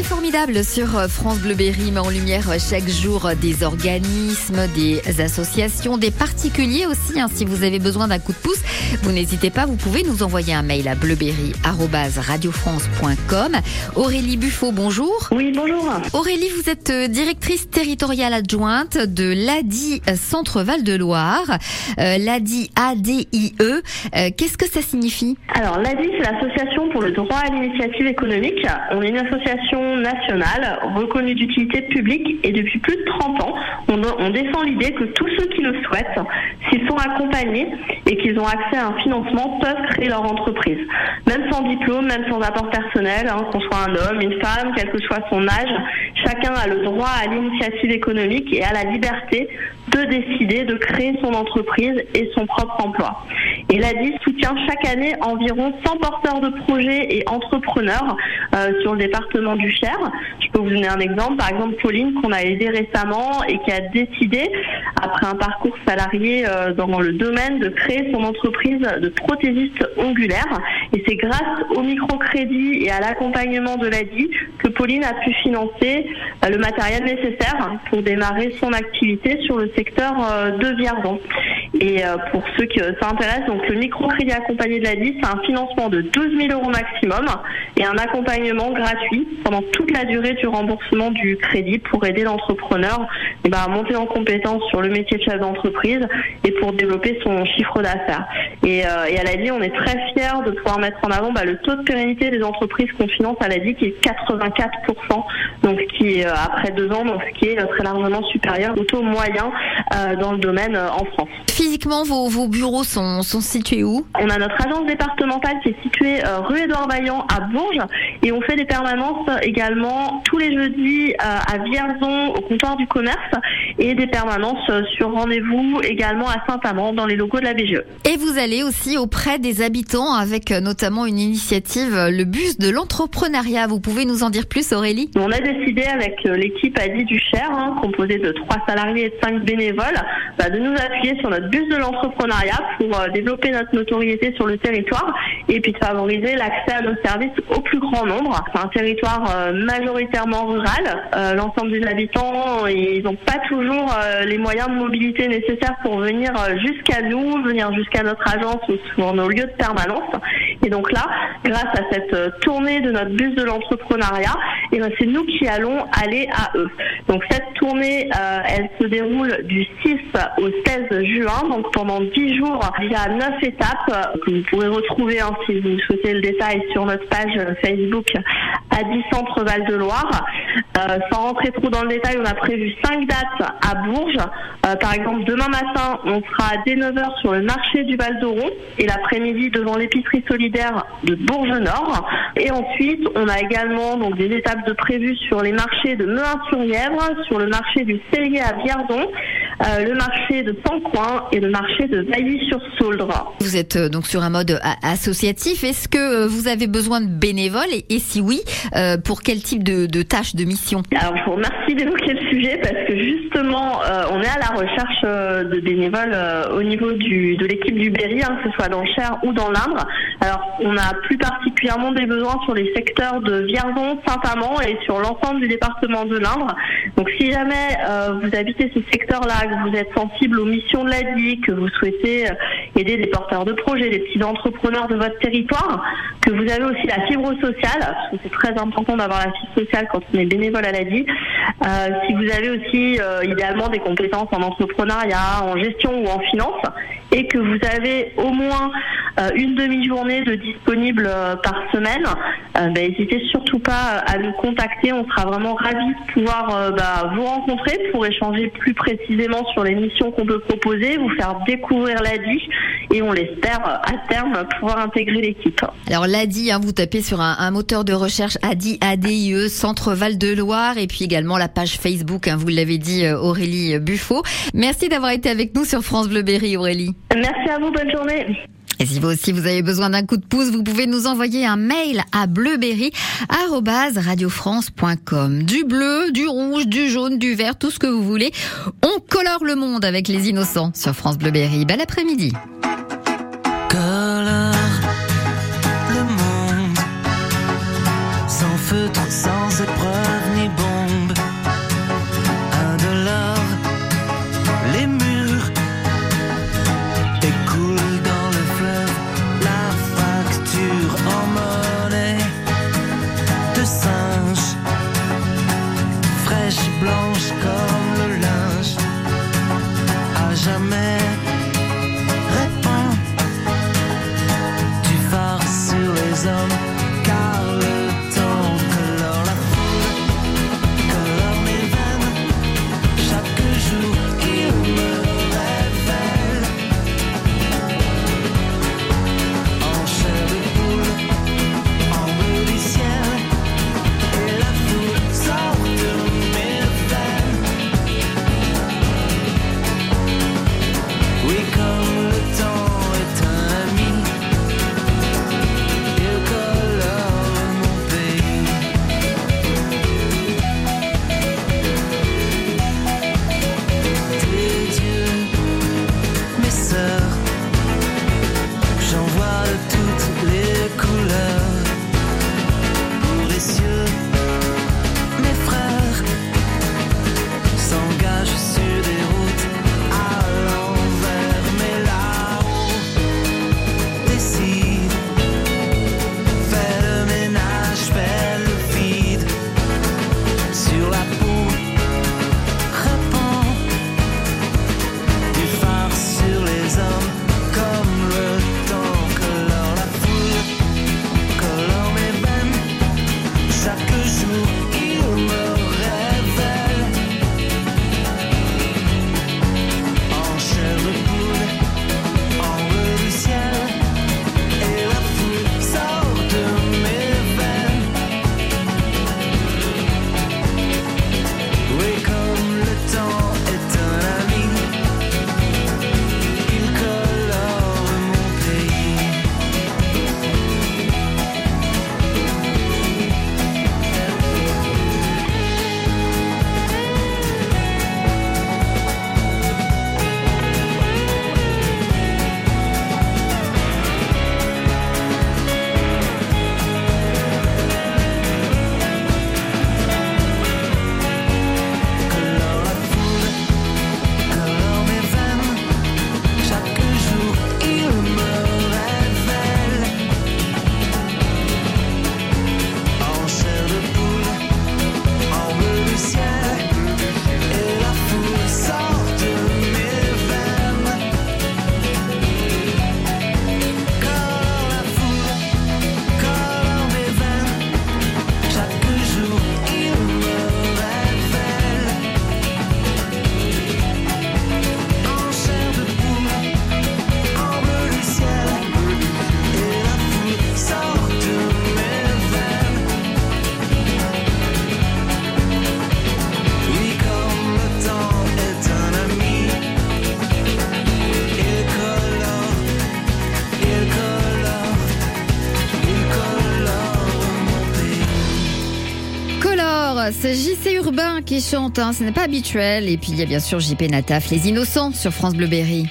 journée formidable sur euh, France Bleu Berry met en lumière euh, chaque jour euh, des organismes, des associations, des particuliers aussi. Hein. Si vous avez besoin d'un coup de pouce, vous n'hésitez pas, vous pouvez nous envoyer un mail à bleuberry.radiofrance.com. Aurélie Buffo, bonjour. Oui, bonjour. Aurélie, vous êtes directrice territoriale adjointe de l'ADI Centre Val de Loire. Euh, L'ADI ADIE, qu'est-ce que ça signifie? Alors, l'ADI, c'est l'Association pour le droit à l'initiative économique. On est une association nationale reconnue d'utilité publique et depuis plus de 30 ans, on, défend l'idée que tous ceux qui le souhaitent, s'ils sont accompagnés et qu'ils ont accès à un financement, peuvent créer leur entreprise. Même sans diplôme, même sans apport personnel, hein, qu'on soit un homme, une femme, quel que soit son âge, chacun a le droit à l'initiative économique et à la liberté de décider de créer son entreprise et son propre emploi. Et l'ADI soutient chaque année environ 100 porteurs de projets et entrepreneurs euh, sur le département du Cher. Je peux vous donner un exemple. Par exemple, Pauline, qu'on a aidé récemment et qui a décidé, après un parcours salarié euh, dans le domaine, de créer son entreprise de prothésiste ongulaire. Et c'est grâce au microcrédit et à l'accompagnement de l'ADI que Pauline a pu financer euh, le matériel nécessaire pour démarrer son activité sur le secteur euh, de Vierzon. Et euh, pour ceux qui s'intéressent, donc le microcrédit accompagné de l'ADI, c'est un financement de 12 000 euros maximum et un accompagnement gratuit pendant toute la durée du remboursement du crédit pour aider l'entrepreneur eh ben, à monter en compétence sur le métier de chef d'entreprise et pour développer son chiffre d'affaires. Et, euh, à l'ADI, on est très fiers de pouvoir mettre en avant bah, le taux de pérennité des entreprises qu'on finance à l'ADI qui est 84%, donc qui est euh, après deux ans, donc ce qui est euh, très largement supérieur au taux moyen euh, dans le domaine euh, en France. Physiquement, vos, vos bureaux sont, sont situés où? On a notre agence départementale qui est située euh, rue Édouard Vaillant à Bourges et on fait des permanences également tous les jeudis euh, à Vierzon au comptoir du commerce et des permanences euh, sur rendez-vous également à Saint-Amand dans les locaux de la BGE. Et vous allez aussi auprès des habitants avec euh, notamment une initiative, euh, le bus de l'entrepreneuriat. Vous pouvez nous en dire plus, Aurélie? On a décidé avec euh, l'équipe Adi du Cher, hein, composée de trois salariés et de cinq bénévoles, bah, de nous appuyer sur notre bus de l'entrepreneuriat pour euh, développer notre notoriété sur le territoire et puis de favoriser l'accès à nos services au plus grand nombre. C'est un territoire euh, majoritairement rural. Euh, L'ensemble des habitants, ils n'ont pas toujours les moyens de mobilité nécessaires pour venir jusqu'à nous, venir jusqu'à notre agence ou sur nos lieux de permanence. Et donc là, grâce à cette tournée de notre bus de l'entrepreneuriat, et ben c'est nous qui allons aller à eux. Donc cette tournée, elle se déroule du 6 au 16 juin, donc pendant 10 jours, il y a 9 étapes que vous pourrez retrouver hein, si vous souhaitez le détail sur notre page Facebook à 10 Centre Val de Loire. Euh, sans rentrer trop dans le détail, on a prévu 5 dates à Bourges. Euh, par exemple, demain matin, on sera dès 9h sur le marché du Val d'Oron et l'après-midi devant l'épicerie solidaire de Bourges Nord. Et ensuite, on a également donc des étapes de prévues sur les marchés de Mehun-sur-Yèvre, sur le marché du Cellier à Vierzon, euh, le marché de Sancoin et le marché de Bailly-sur-Sauldre. Vous êtes euh, donc sur un mode a- associatif. Est-ce que euh, vous avez besoin de bénévoles? Et, et si oui, euh, pour quel type de, de tâches, de missions Alors, je vous remercie d'évoquer le sujet parce que justement, euh, on est à la recherche euh, de bénévoles euh, au niveau du, de l'équipe du Berry, hein, que ce soit dans le Cher ou dans l'Indre. Alors, on a plus particulièrement des besoins sur les secteurs de Vierzon, Saint-Amand et sur l'ensemble du département de l'Indre. Donc, si jamais euh, vous habitez ces secteurs-là, que vous êtes sensible aux missions de l'ADI, que vous souhaitez euh, aider des porteurs de projets, des petits entrepreneurs de votre territoire, que vous avez aussi la fibre sociale, parce que c'est très important d'avoir la fibre sociale quand on est bénévole à l'ADI. Euh, si vous avez aussi euh, idéalement des compétences en entrepreneuriat, en gestion ou en finance, et que vous avez au moins une demi-journée de disponible euh, par semaine, euh, ben, n'hésitez surtout pas à nous contacter. On sera vraiment ravis de pouvoir euh, bah, vous rencontrer pour échanger plus précisément sur les missions qu'on peut proposer, vous faire découvrir l'ADI et on l'espère euh, à terme pouvoir intégrer l'équipe. Alors l'ADI, hein, vous tapez sur un, un moteur de recherche ADI, ADIE, Centre Val de Loire et puis également la page Facebook, hein, vous l'avez dit euh, Aurélie Buffo. Merci d'avoir été avec nous sur France Bleu Berry Aurélie. Merci à vous, bonne journée. Et si vous aussi vous avez besoin d'un coup de pouce, vous pouvez nous envoyer un mail à bleuberry@radiofrance.com. Du bleu, du rouge, du jaune, du vert, tout ce que vous voulez. On colore le monde avec les innocents sur France Bleuberry. Bel après-midi. Le monde sans sans c'est JC Urbain qui chante, hein, ce n'est pas habituel. Et puis il y a bien sûr JP Nataf, Les Innocents sur France Bleu Berry.